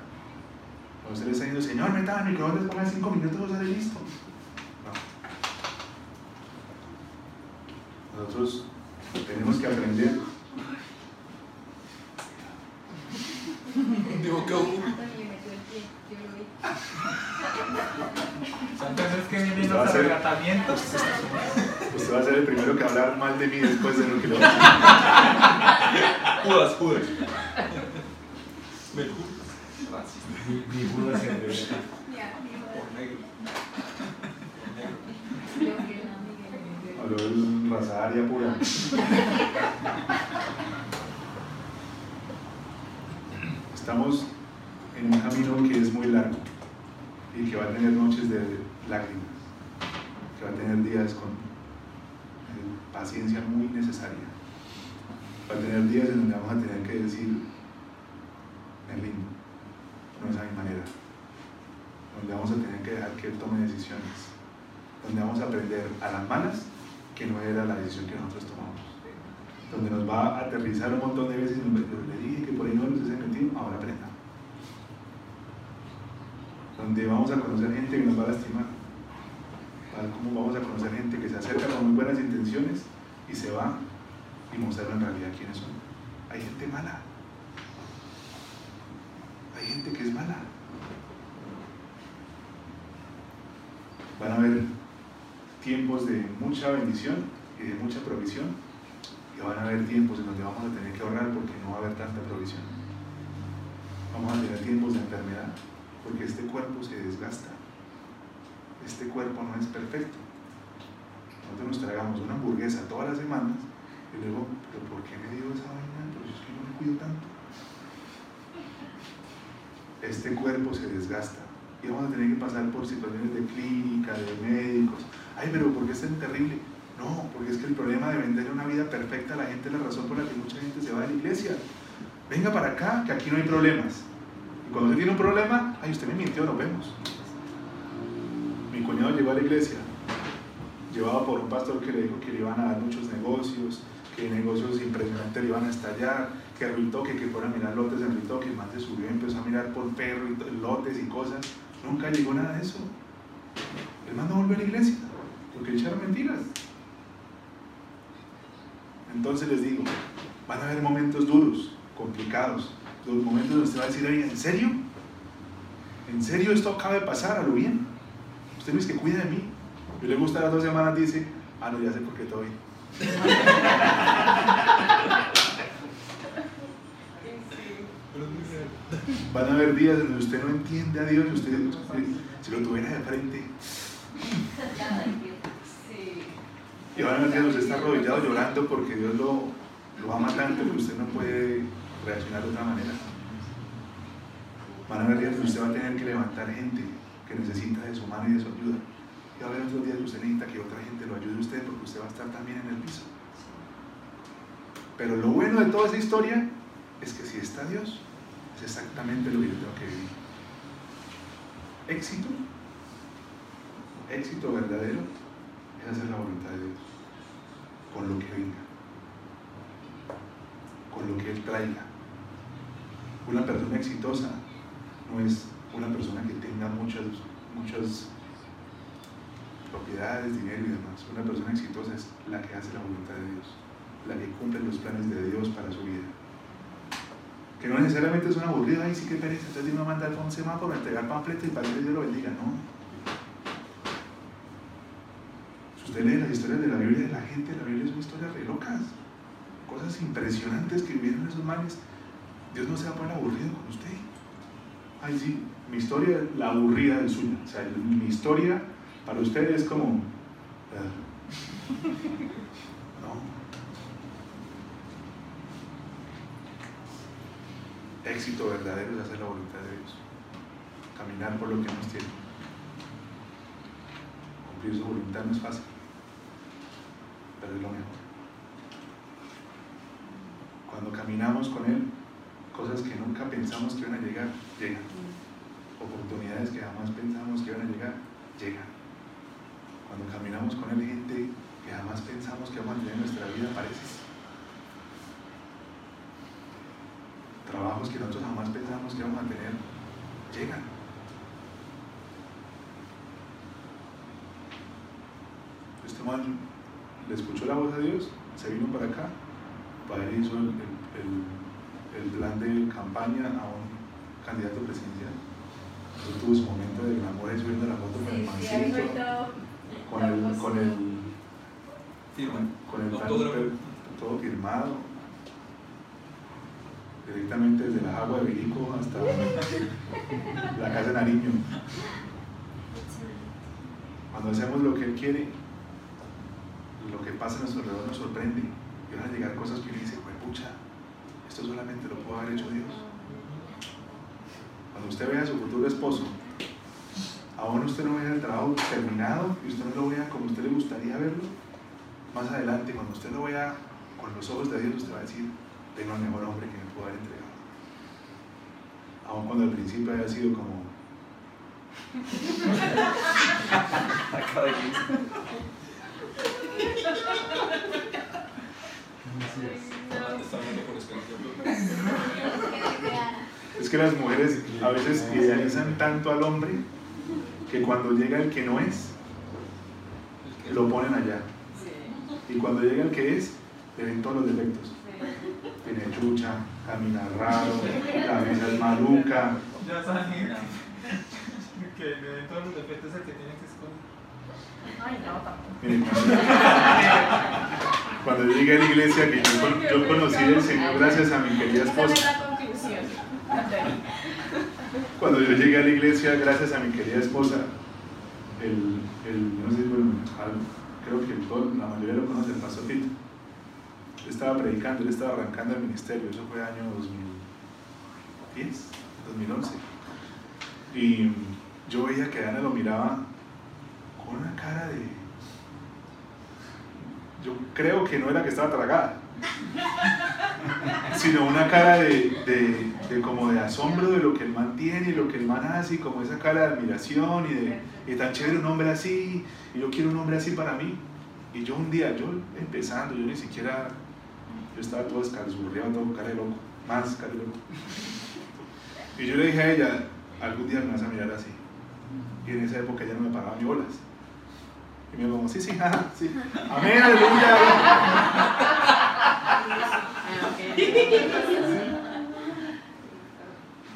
Cuando usted le está diciendo, Señor, meta el microondas, ponga cinco minutos, sale listo. No. Nosotros tenemos que aprender. Digo que cosas que vienen los arrebatamientos. Usted va a ser el primero que hablar mal de mí después de lo que lo Judas, Judas. Mi Judas en Habló de raza pura. Estamos en un camino que es muy largo y que va a tener noches de lágrimas, que va a tener días con eh, paciencia muy necesaria, va a tener días en donde vamos a tener que decir, me rindo, no es a mi manera, donde vamos a tener que dejar que él tome decisiones, donde vamos a aprender a las malas que no era la decisión que nosotros tomamos, donde nos va a aterrizar un montón de veces y le dije que por ahí no nos he metido, ahora aprenda donde vamos a conocer gente que nos va a lastimar, cómo vamos a conocer gente que se acerca con muy buenas intenciones y se va y mostrarlo en realidad quiénes son. Hay gente mala. Gente que es mala. Van a haber tiempos de mucha bendición y de mucha provisión y van a haber tiempos en donde vamos a tener que ahorrar porque no va a haber tanta provisión. Vamos a tener tiempos de enfermedad porque este cuerpo se desgasta. Este cuerpo no es perfecto. Nosotros nos tragamos una hamburguesa todas las semanas y luego, ¿pero por qué me dio esa vaina? Pero es que no me cuido tanto. Este cuerpo se desgasta y vamos a tener que pasar por situaciones de clínica, de médicos. Ay, pero ¿por qué es tan terrible? No, porque es que el problema de vender una vida perfecta a la gente es la razón por la que mucha gente se va de la iglesia. Venga para acá, que aquí no hay problemas. Cuando usted tiene un problema, ay, usted me mintió, nos vemos. Mi cuñado llegó a la iglesia, llevado por un pastor que le dijo que le iban a dar muchos negocios, que negocios impresionantes le iban a estallar, que Ruitoque, que fuera a mirar lotes en Ruitoque, el man se subió y empezó a mirar por perro y lotes y cosas. Nunca llegó nada de eso. El man no volvió a la iglesia, porque echaron mentiras. Entonces les digo, van a haber momentos duros, complicados, los momentos donde usted va a decir, ¿en serio? ¿En serio esto acaba de pasar a lo bien? Usted me dice que cuida de mí. Y le gusta las dos semanas, dice, ah, no, ya sé por qué estoy. Van a haber días donde usted no entiende a Dios y usted, si lo tuviera de frente. Y van a haber días donde usted está arrodillado llorando porque Dios lo, lo ama tanto que usted no puede reaccionar de otra manera. Van a haber días que usted va a tener que levantar gente que necesita de su mano y de su ayuda. Y va a haber otros días que usted necesita que otra gente lo ayude a usted porque usted va a estar también en el piso. Pero lo bueno de toda esa historia es que si está Dios, es exactamente lo que yo tengo que vivir. Éxito, éxito verdadero, es hacer la voluntad de Dios con lo que venga, con lo que Él traiga. Una persona exitosa no es una persona que tenga muchas, muchas propiedades, dinero y demás. Una persona exitosa es la que hace la voluntad de Dios. la que cumple los planes de Dios para su vida. Que no necesariamente es una aburrida, y sí que pereza, entonces me manda un semáforo entregar panfletos y para que Dios lo bendiga, no. Si usted lee las historias de la Biblia de la gente, la Biblia es una historia de locas, cosas impresionantes que vivieron esos males. Dios no se va a poner aburrido con usted. Ay, sí, mi historia la aburrida del suyo. O sea, mi historia para usted es como... éxito verdadero es hacer la voluntad de Dios, caminar por lo que nos tiene. Cumplir su voluntad no es fácil, pero es lo mejor. Cuando caminamos con Él, cosas que nunca pensamos que iban a llegar, llegan. Oportunidades que jamás pensamos que iban a llegar, llegan. Cuando caminamos con Él, gente que jamás pensamos que vamos a tener en nuestra vida, aparece. Trabajos que nosotros jamás pensamos que vamos a tener, llegan. Este man le escuchó la voz de Dios, se vino para acá, para él hizo el, plan de campaña a un candidato presidencial. Entonces tuvo su momento de glamour subiendo la foto con el mancito, con el, con el, con el, todo firmado directamente desde la agua de Virico hasta la casa de Nariño. Cuando hacemos lo que Él quiere, lo que pasa a nuestro alrededor nos sorprende. Y van a llegar cosas que uno dice, pues pucha, esto solamente lo puede haber hecho Dios. Cuando usted vea a su futuro esposo, aún usted no vea el trabajo terminado y usted no lo vea como usted le gustaría verlo, más adelante, cuando usted lo vea con los ojos de Dios, usted va a decir, tengo el mejor hombre que pueda haber entregado. Aun cuando al principio haya sido como. es que las mujeres a veces idealizan tanto al hombre que cuando llega el que no es, lo ponen allá. Y cuando llega el que es, le ven todos los defectos tiene chucha, camina raro, la mesa es maluca. Ya saben que me den todos los defectos el que tiene que esconder. Ay, no, tampoco. cuando yo llegué a la iglesia, que yo, yo conocí al Señor gracias a mi querida esposa. Cuando yo llegué a la iglesia, gracias a mi querida esposa, el, el no sé, creo que todo, la mayoría lo conoce, el pastor Estaba predicando, él estaba arrancando el ministerio, eso fue año 2010, 2011. Y yo veía que Ana lo miraba con una cara de... Yo creo que no era que estaba tragada, sino una cara de, como de asombro de lo que el man tiene y lo que el man hace, y como esa cara de admiración y de, y tan chévere un hombre así, y yo quiero un hombre así para mí. Y yo un día, yo empezando, yo ni siquiera yo estaba todo escalzurreado, todo cara de loco, más cara de loco. Y yo le dije a ella, algún día me vas a mirar así. Y en esa época ella no me pagaba ni bolas. Y me dijo, sí, sí, jaja, sí. Amén, aleluya.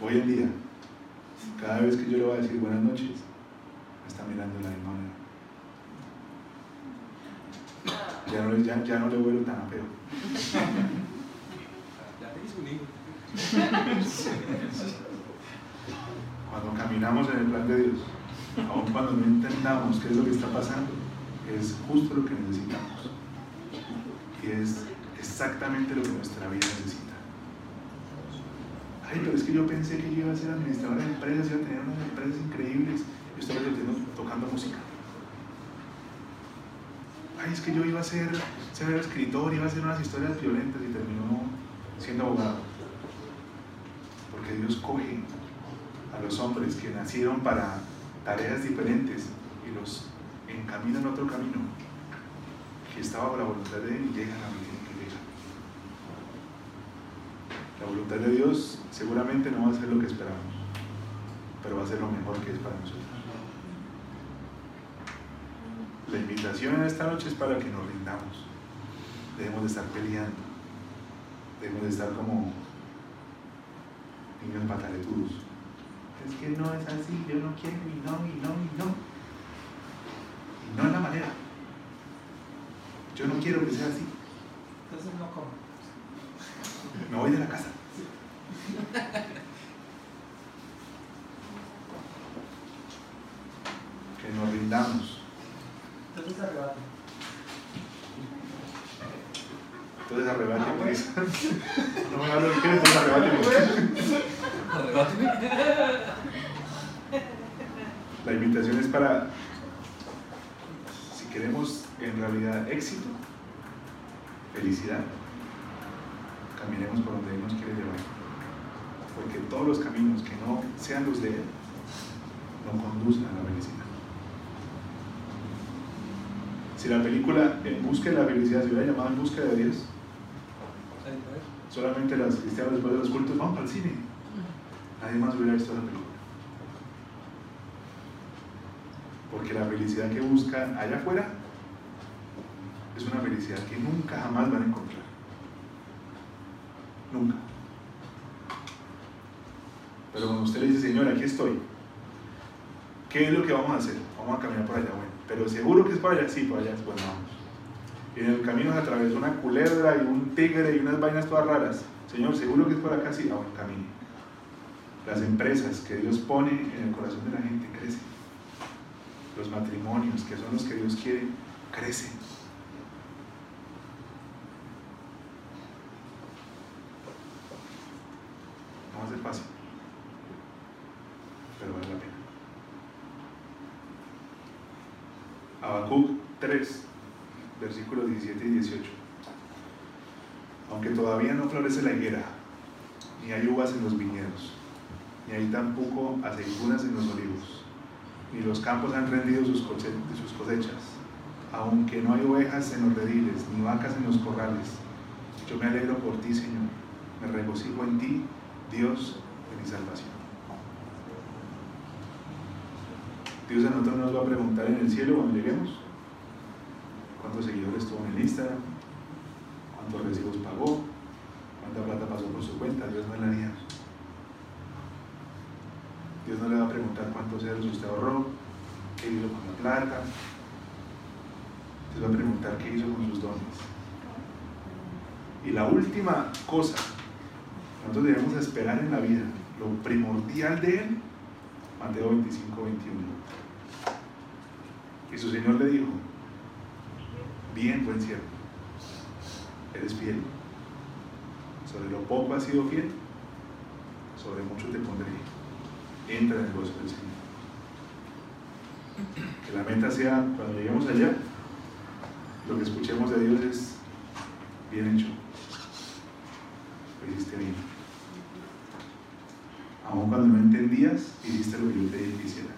Hoy en día, cada vez que yo le voy a decir buenas noches, me está mirando la misma Ya no, ya, ya no le vuelvo tan a feo. Cuando caminamos en el plan de Dios, aun cuando no entendamos qué es lo que está pasando, es justo lo que necesitamos. Y es exactamente lo que nuestra vida necesita. Ay, pero es que yo pensé que yo iba a ser administrador de empresas, iba a tener unas empresas increíbles. Yo estaba tocando música es que yo iba a ser, ser escritor, iba a hacer unas historias violentas y terminó siendo abogado. Porque Dios coge a los hombres que nacieron para tareas diferentes y los encamina en otro camino que estaba por la voluntad de Él y llegan a vivir que llegan. La voluntad de Dios seguramente no va a ser lo que esperamos, pero va a ser lo mejor que es para nosotros. La invitación en esta noche es para que nos rindamos. debemos de estar peleando, debemos de estar como niños pataletudos. Es que no es así, yo no quiero y no, y no, y no. Y no es la manera. Yo no quiero que sea así. Entonces no como. Me voy de la casa. que nos rindamos. Entonces arrebate. Entonces arrebate pues. No me hablo de entonces arrebate La invitación es para, si queremos en realidad éxito, felicidad, caminemos por donde Él nos quiere llevar. Porque todos los caminos que no sean los de Él, no conducen a la felicidad. Si la película En busca de la felicidad se hubiera llamado En busca de Dios, solamente las cristianas después de los cultos van para el cine. Nadie más hubiera visto la película. Porque la felicidad que buscan allá afuera es una felicidad que nunca jamás van a encontrar. Nunca. Pero cuando usted le dice, Señor, aquí estoy, ¿qué es lo que vamos a hacer? Vamos a caminar por allá, bueno. Pero seguro que es por allá, sí, por allá, bueno, vamos. Y en el camino se atravesó una culebra y un tigre y unas vainas todas raras. Señor, seguro que es por acá, sí, a buen camino. Las empresas que Dios pone en el corazón de la gente crecen. Los matrimonios, que son los que Dios quiere, crecen. No ser fácil, pero vale la pena. Habacuc 3, versículos 17 y 18. Aunque todavía no florece la higuera, ni hay uvas en los viñedos, ni hay tampoco aceitunas en los olivos, ni los campos han rendido sus cosechas, aunque no hay ovejas en los rediles, ni vacas en los corrales. Yo me alegro por ti, Señor, me regocijo en ti, Dios de mi salvación. Dios a nosotros nos va a preguntar en el cielo cuando lleguemos cuántos seguidores tuvo en el Instagram, cuántos recibos pagó, cuánta plata pasó por su cuenta. Dios no es la niña. Dios no le va a preguntar cuántos euros usted ahorró, qué hizo con la plata. Dios va a preguntar qué hizo con sus dones. Y la última cosa nosotros debemos esperar en la vida, lo primordial de Él, Mateo 25, 21. Y su Señor le dijo, bien buen siervo, eres fiel. Sobre lo poco has sido fiel, sobre mucho te pondré. Entra en el gozo del Señor. Que la meta sea, cuando lleguemos allá, lo que escuchemos de Dios es bien hecho. Lo hiciste bien. Aún cuando no entendías, hiciste lo que yo te dije que hiciera.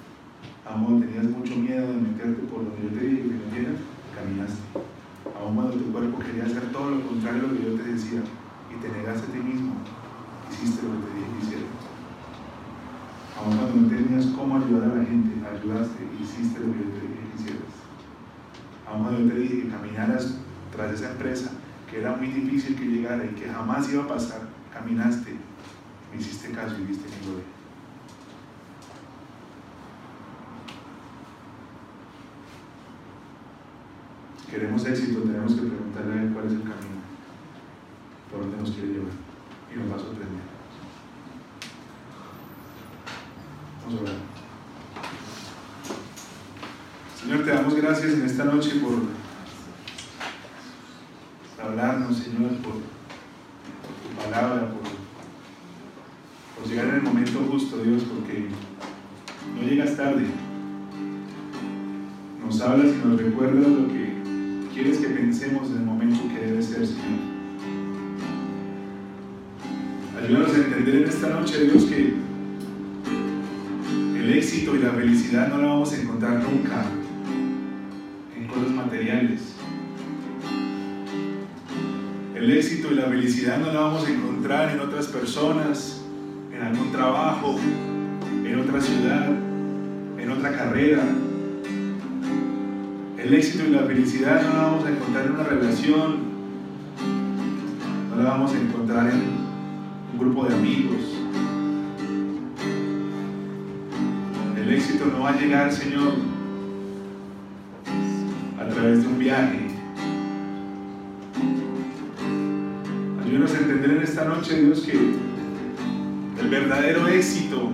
Aún tenías mucho miedo de meterte por donde yo te dije que metiera, caminaste. Aún cuando tu cuerpo quería hacer todo lo contrario a lo que yo te decía y te negaste a ti mismo, hiciste lo que te dije que hiciera. Aún cuando no tenías cómo ayudar a la gente, ayudaste, hiciste lo que yo te dije que hicieras. Aún cuando yo te dije que caminaras tras esa empresa, que era muy difícil que llegara y que jamás iba a pasar, caminaste me hiciste caso y viste mi gloria. Queremos éxito, tenemos que preguntarle a él cuál es el camino, por dónde nos quiere llevar, y nos va a sorprender. Vamos a orar. Señor, te damos gracias en esta noche por hablarnos, Señor, por, tu palabra, por llegar en el momento justo, Dios, porque no llegas tarde. Nos hablas y nos recuerdas lo que pensemos en el momento que debe ser, Señor. Ayúdanos a entender en esta noche, Dios, que el éxito y la felicidad no la vamos a encontrar nunca en cosas materiales. El éxito y la felicidad no la vamos a encontrar en otras personas, en algún trabajo, en otra ciudad, en otra carrera. El éxito y la felicidad no la vamos a encontrar en una relación, no la vamos a encontrar en un grupo de amigos. El éxito no va a llegar, Señor, a través de un viaje. Ayúdanos a entender en esta noche, Dios, que el verdadero éxito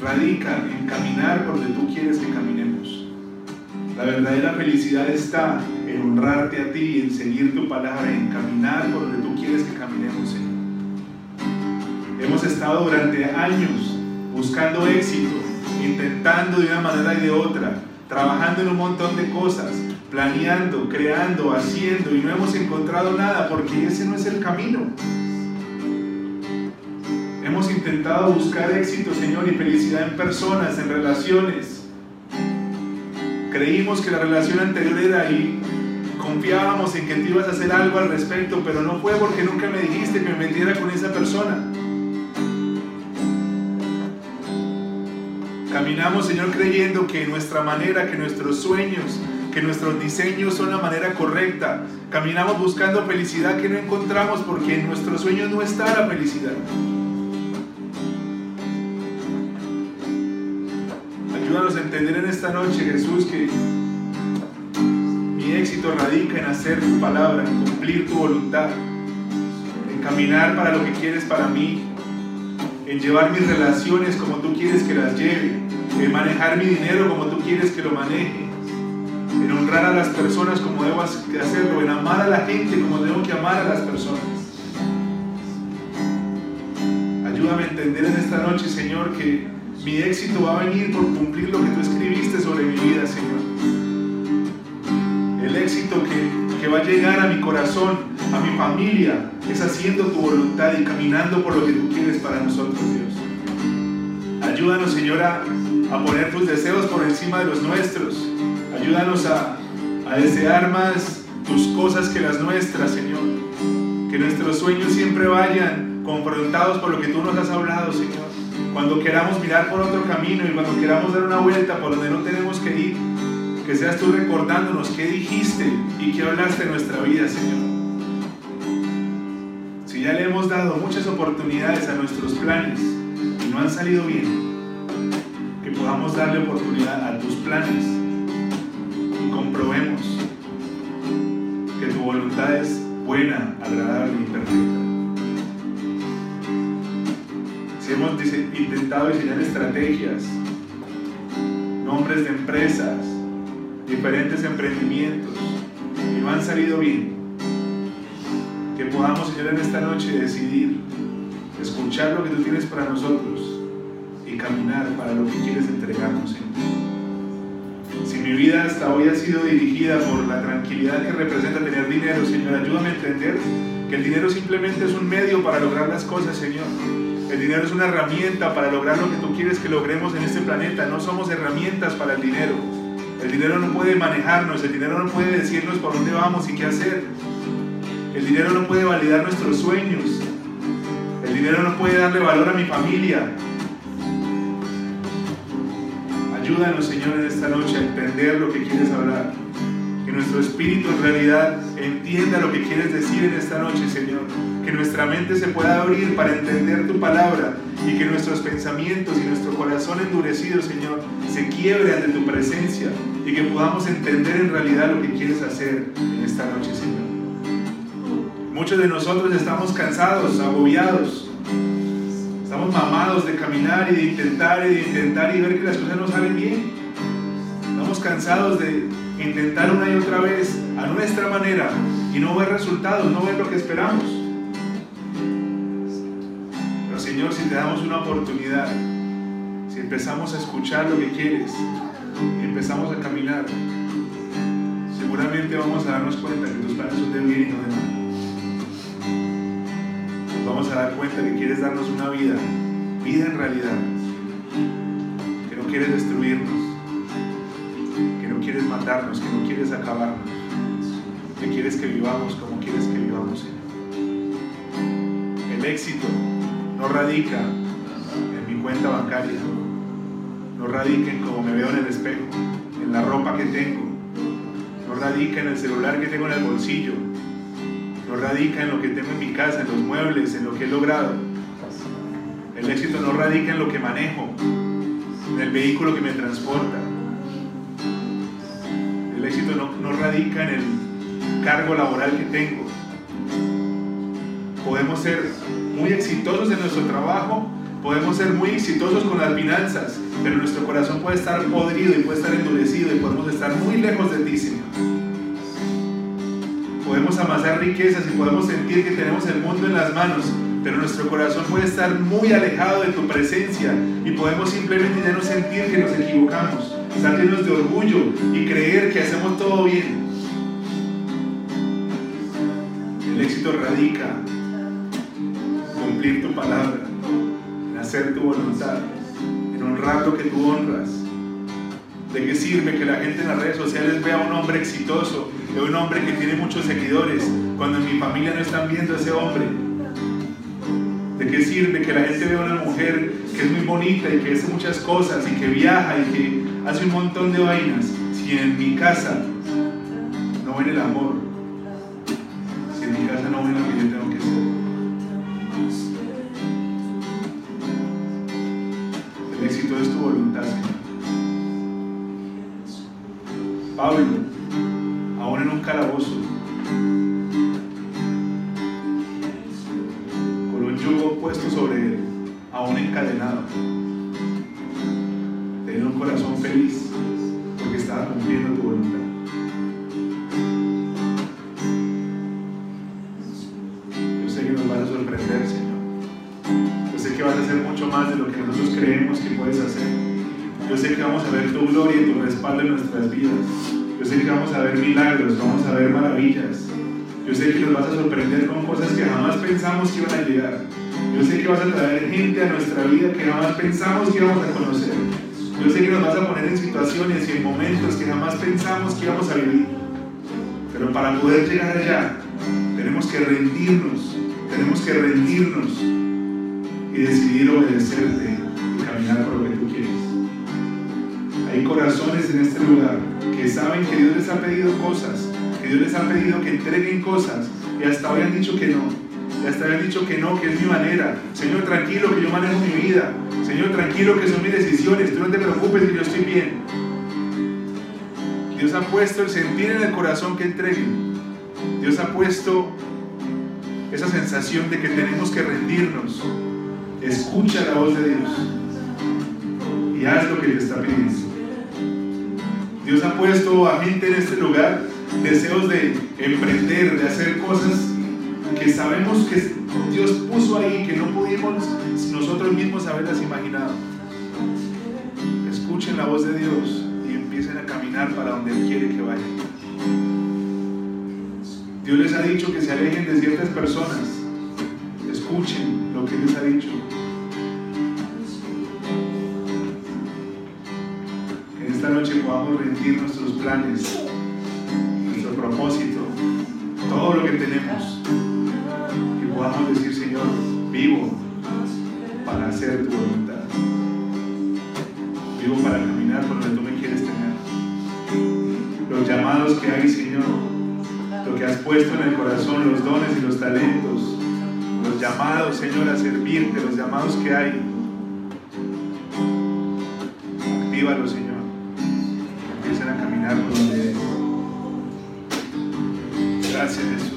radica en caminar donde tú quieres que caminemos. La verdadera felicidad está en honrarte a ti, en seguir tu palabra, en caminar por donde tú quieres que caminemos, Señor. Hemos estado durante años buscando éxito, intentando de una manera y de otra, trabajando en un montón de cosas, planeando, creando, haciendo y no hemos encontrado nada porque ese no es el camino. Hemos intentado buscar éxito, Señor, y felicidad en personas, en relaciones. Creímos que la relación anterior era y confiábamos en que tú ibas a hacer algo al respecto, pero no fue porque nunca me dijiste que me metiera con esa persona. Caminamos, Señor, creyendo que nuestra manera, que nuestros sueños, que nuestros diseños son la manera correcta. Caminamos buscando felicidad que no encontramos porque en nuestros sueños no está la felicidad. Ayúdanos a entender en esta noche, Jesús, que mi éxito radica en hacer tu palabra, en cumplir tu voluntad, en caminar para lo que quieres para mí, en llevar mis relaciones como tú quieres que las lleve, en manejar mi dinero como tú quieres que lo maneje, en honrar a las personas como debo hacerlo, en amar a la gente como debo que amar a las personas. Ayúdame a entender en esta noche, Señor, que mi éxito va a venir por cumplir lo que tú escribiste sobre mi vida, Señor. El éxito que, que va a llegar a mi corazón, a mi familia, es haciendo tu voluntad y caminando por lo que tú quieres para nosotros, Dios. Ayúdanos, Señor, a, poner tus deseos por encima de los nuestros. Ayúdanos a, a desear más tus cosas que las nuestras, Señor. Que nuestros sueños siempre vayan confrontados por lo que tú nos has hablado, Señor. Cuando queramos mirar por otro camino y cuando queramos dar una vuelta por donde no tenemos que ir, que seas tú recordándonos qué dijiste y qué hablaste en nuestra vida, Señor. Si ya le hemos dado muchas oportunidades a nuestros planes y no han salido bien, que podamos darle oportunidad a tus planes y comprobemos que tu voluntad es buena, agradable y perfecta. Si hemos intentado diseñar estrategias, nombres de empresas, diferentes emprendimientos y no han salido bien, que podamos, Señor, en esta noche decidir escuchar lo que tú tienes para nosotros y caminar para lo que quieres entregarnos, Señor. Si mi vida hasta hoy ha sido dirigida por la tranquilidad que representa tener dinero, Señor, ayúdame a entender que el dinero simplemente es un medio para lograr las cosas, Señor. El dinero es una herramienta para lograr lo que tú quieres que logremos en este planeta. No somos herramientas para el dinero. El dinero no puede manejarnos, el dinero no puede decirnos por dónde vamos y qué hacer. El dinero no puede validar nuestros sueños. El dinero no puede darle valor a mi familia. Ayúdanos, Señor, en esta noche a entender lo que quieres hablar. Que nuestro espíritu en realidad entienda lo que quieres decir en esta noche, Señor. Que nuestra mente se pueda abrir para entender tu palabra y que nuestros pensamientos y nuestro corazón endurecido, Señor, se quiebre ante tu presencia y que podamos entender en realidad lo que quieres hacer en esta noche, Señor. Muchos de nosotros estamos cansados, agobiados, estamos mamados de caminar y de intentar y de intentar y ver que las cosas no salen bien. Estamos cansados de intentar una y otra vez a nuestra manera y no ver resultados, no ver lo que esperamos. Pero Señor, si te damos una oportunidad, si empezamos a escuchar lo que quieres y empezamos a caminar, seguramente vamos a darnos cuenta que tus planes son de bien y no de mal. Nos vamos a dar cuenta que quieres darnos una vida, vida en realidad, que no quieres destruirnos, que no quieres matarnos, que no quieres acabarnos, que quieres que vivamos como quieres que vivamos. El éxito no radica en mi cuenta bancaria, no radica en cómo me veo en el espejo, en la ropa que tengo, no radica en el celular que tengo en el bolsillo, no no radica en lo que tengo en mi casa, en los muebles, en lo que he logrado. El éxito no radica en lo que manejo, en el vehículo que me transporta. El éxito no, no radica en el cargo laboral que tengo. Podemos ser muy exitosos en nuestro trabajo, podemos ser muy exitosos con las finanzas, pero nuestro corazón puede estar podrido y puede estar endurecido y podemos estar muy lejos de ti, Señor. Podemos amasar riquezas y podemos sentir que tenemos el mundo en las manos, pero nuestro corazón puede estar muy alejado de tu presencia y podemos simplemente ya no sentir que nos equivocamos, estar llenos de orgullo y creer que hacemos todo bien. Éxito radica en cumplir tu palabra, en hacer tu voluntad, en honrar lo que tú honras. ¿De qué sirve que la gente en las redes sociales vea a un hombre exitoso, a un hombre que tiene muchos seguidores, cuando en mi familia no están viendo a ese hombre? ¿De qué sirve que la gente vea a una mujer que es muy bonita y que hace muchas cosas y que viaja y que hace un montón de vainas si en mi casa no ven el amor? Casa no lo que yo tengo que hacer. El éxito es tu voluntad, Señor. Pablo, aún en un calabozo, con un yugo puesto sobre él, aún encadenado, Yo sé que vamos a ver milagros, vamos a ver maravillas. Yo sé que nos vas a sorprender con cosas que jamás pensamos que iban a llegar. Yo sé que vas a traer gente a nuestra vida que jamás pensamos que íbamos a conocer. Yo sé que nos vas a poner en situaciones y en momentos que jamás pensamos que íbamos a vivir. Pero para poder llegar allá, tenemos que rendirnos, tenemos que rendirnos y decidir obedecerte y caminar por lo. Hay corazones en este lugar que saben que Dios les ha pedido cosas, que Dios les ha pedido que entreguen cosas y hasta hoy han dicho que no. Y hasta hoy han dicho que no, que es mi manera. Señor, tranquilo que yo manejo mi vida. Señor, tranquilo que son mis decisiones. Tú no te preocupes que yo estoy bien. Dios ha puesto el sentir en el corazón que entreguen. Dios ha puesto esa sensación de que tenemos que rendirnos. Escucha la voz de Dios y haz lo que te está pidiendo. Dios ha puesto a gente en este lugar deseos de emprender, de hacer cosas que sabemos que Dios puso ahí, que no pudimos nosotros mismos haberlas imaginado. Escuchen la voz de Dios y empiecen a caminar para donde Él quiere que vayan. Dios les ha dicho que se alejen de ciertas personas. Escuchen lo que les ha dicho. Noche podamos rendir nuestros planes, nuestro propósito, todo lo que tenemos. Que podamos decir, Señor, vivo para hacer tu voluntad. Vivo para caminar por donde tú me quieres tener. Los llamados que hay, Señor, lo que has puesto en el corazón, los dones y los talentos, los llamados, Señor, a servirte, los llamados que hay. Actívalos, Señor. Caminar donde. Gracias, Jesús.